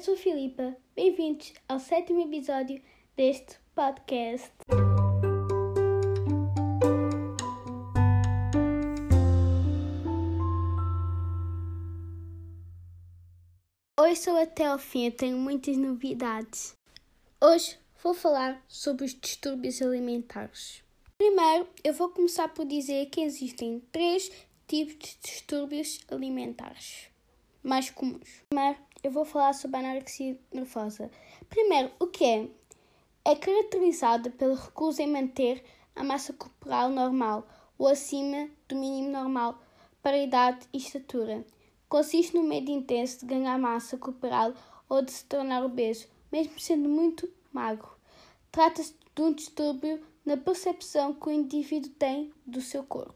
sou a Filipa. Bem-vindos ao sétimo episódio deste podcast. Hoje sou até ao fim, eu tenho muitas novidades. Hoje vou falar sobre os distúrbios alimentares. Primeiro, eu vou começar por dizer que existem três tipos de distúrbios alimentares mais comuns. Primeiro, eu vou falar sobre a anorexia nervosa. Primeiro, o que é? É caracterizada pela recusa em manter a massa corporal normal ou acima do mínimo normal para idade e estatura. Consiste no medo intenso de ganhar massa corporal ou de se tornar obeso, mesmo sendo muito magro. Trata-se de um distúrbio na percepção que o indivíduo tem do seu corpo.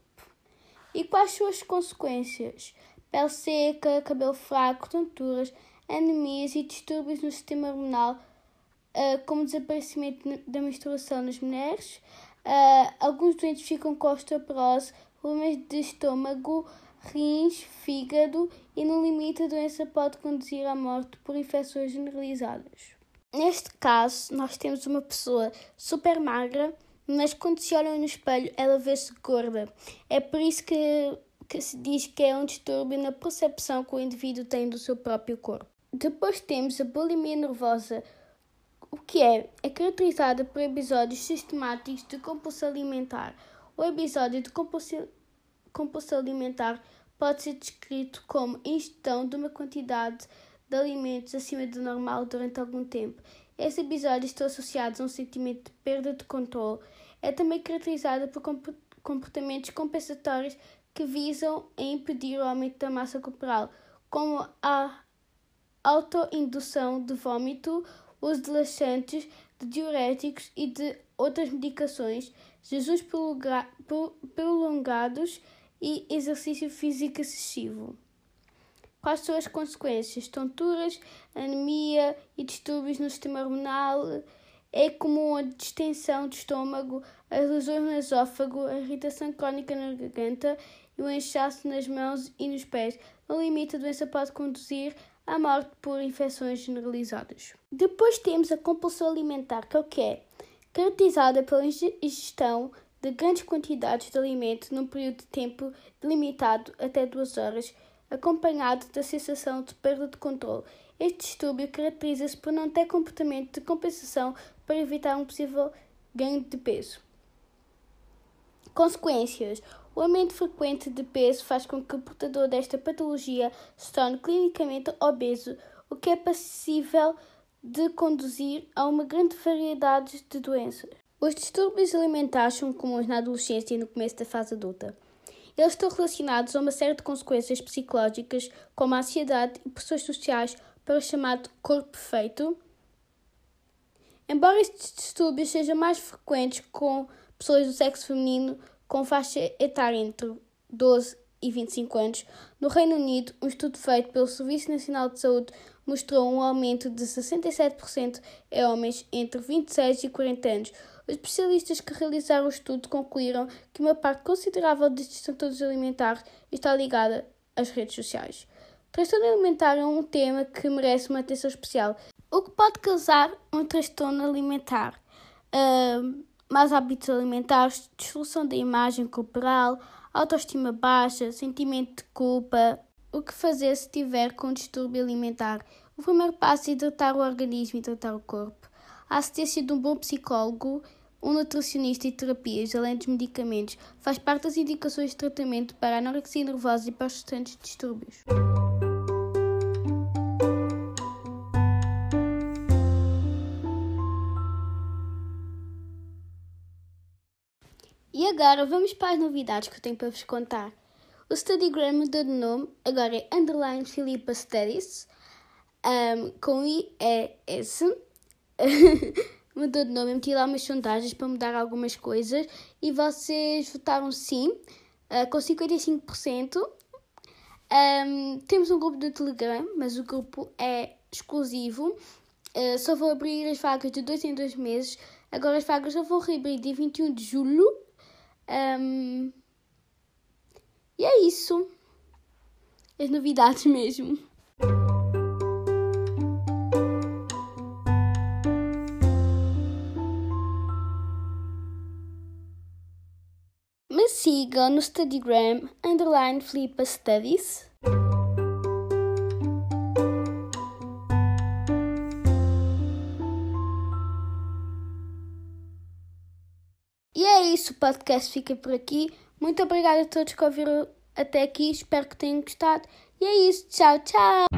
E quais são as consequências? Pele seca, cabelo fraco, tonturas, anemias e distúrbios no sistema hormonal, uh, como desaparecimento da menstruação nas mulheres. Uh, alguns doentes ficam com osteoporose, problemas de estômago, rins, fígado e, no limite, a doença pode conduzir à morte por infecções generalizadas. Neste caso, nós temos uma pessoa super magra, mas quando se olha no espelho, ela vê-se gorda. É por isso que, que se diz que é um distúrbio na percepção que o indivíduo tem do seu próprio corpo. Depois temos a bulimia nervosa, o que é? É caracterizada por episódios sistemáticos de compulsão alimentar. O episódio de compulsão, compulsão alimentar pode ser descrito como ingestão de uma quantidade de alimentos acima do normal durante algum tempo. Esses episódios estão associados a um sentimento de perda de controle. É também caracterizada por comportamentos compensatórios que visam a impedir o aumento da massa corporal, como a autoindução de vômito, uso de laxantes, de diuréticos e de outras medicações, jejuns prolongados e exercício físico excessivo. Quais são as consequências? Tonturas, anemia e distúrbios no sistema hormonal. É comum a distensão do estômago, as lesões no esófago, a irritação crónica na garganta e o inchaço nas mãos e nos pés. No limite, a doença pode conduzir à morte por infecções generalizadas. Depois temos a compulsão alimentar, que é o que é? Caracterizada pela ingestão de grandes quantidades de alimento num período de tempo delimitado até duas horas, acompanhado da sensação de perda de controle. Este distúrbio caracteriza-se por não ter comportamento de compensação para evitar um possível ganho de peso. Consequências: o aumento frequente de peso faz com que o portador desta patologia se torne clinicamente obeso, o que é passível de conduzir a uma grande variedade de doenças. Os distúrbios alimentares são comuns na adolescência e no começo da fase adulta. Eles estão relacionados a uma série de consequências psicológicas, como a ansiedade e pressões sociais para o chamado corpo perfeito. Embora estes distúrbios sejam mais frequentes com pessoas do sexo feminino, com faixa etária entre 12 e 25 anos, no Reino Unido, um estudo feito pelo Serviço Nacional de Saúde mostrou um aumento de 67% em homens entre 26 e 40 anos. Os especialistas que realizaram o estudo concluíram que uma parte considerável destes transtornos alimentares está ligada às redes sociais. Transtorno alimentar é um tema que merece uma atenção especial. O que pode causar um transtorno alimentar? Más hábitos alimentares, dissolução da imagem corporal, autoestima baixa, sentimento de culpa. O que fazer se tiver com distúrbio alimentar? O primeiro passo é tratar o organismo e tratar o corpo. A assistência de um bom psicólogo, um nutricionista e terapias, além dos medicamentos, faz parte das indicações de tratamento para a anorexia nervosa e para os restantes distúrbios. Agora vamos para as novidades que eu tenho para vos contar. O Studygram mudou de nome, agora é Underline Philippa Studies, um, com IES. mudou de nome, eu meti lá umas sondagens para mudar algumas coisas e vocês votaram sim, uh, com 55%. Um, temos um grupo do Telegram, mas o grupo é exclusivo. Uh, só vou abrir as vagas de dois em dois meses. Agora as vagas só vão reabrir dia 21 de julho. Um, e é isso. É novidade mesmo. Me siga no Studygram, underline Flipa Studies. Isso, o podcast fica por aqui. Muito obrigada a todos que ouviram até aqui, espero que tenham gostado. E é isso, tchau, tchau!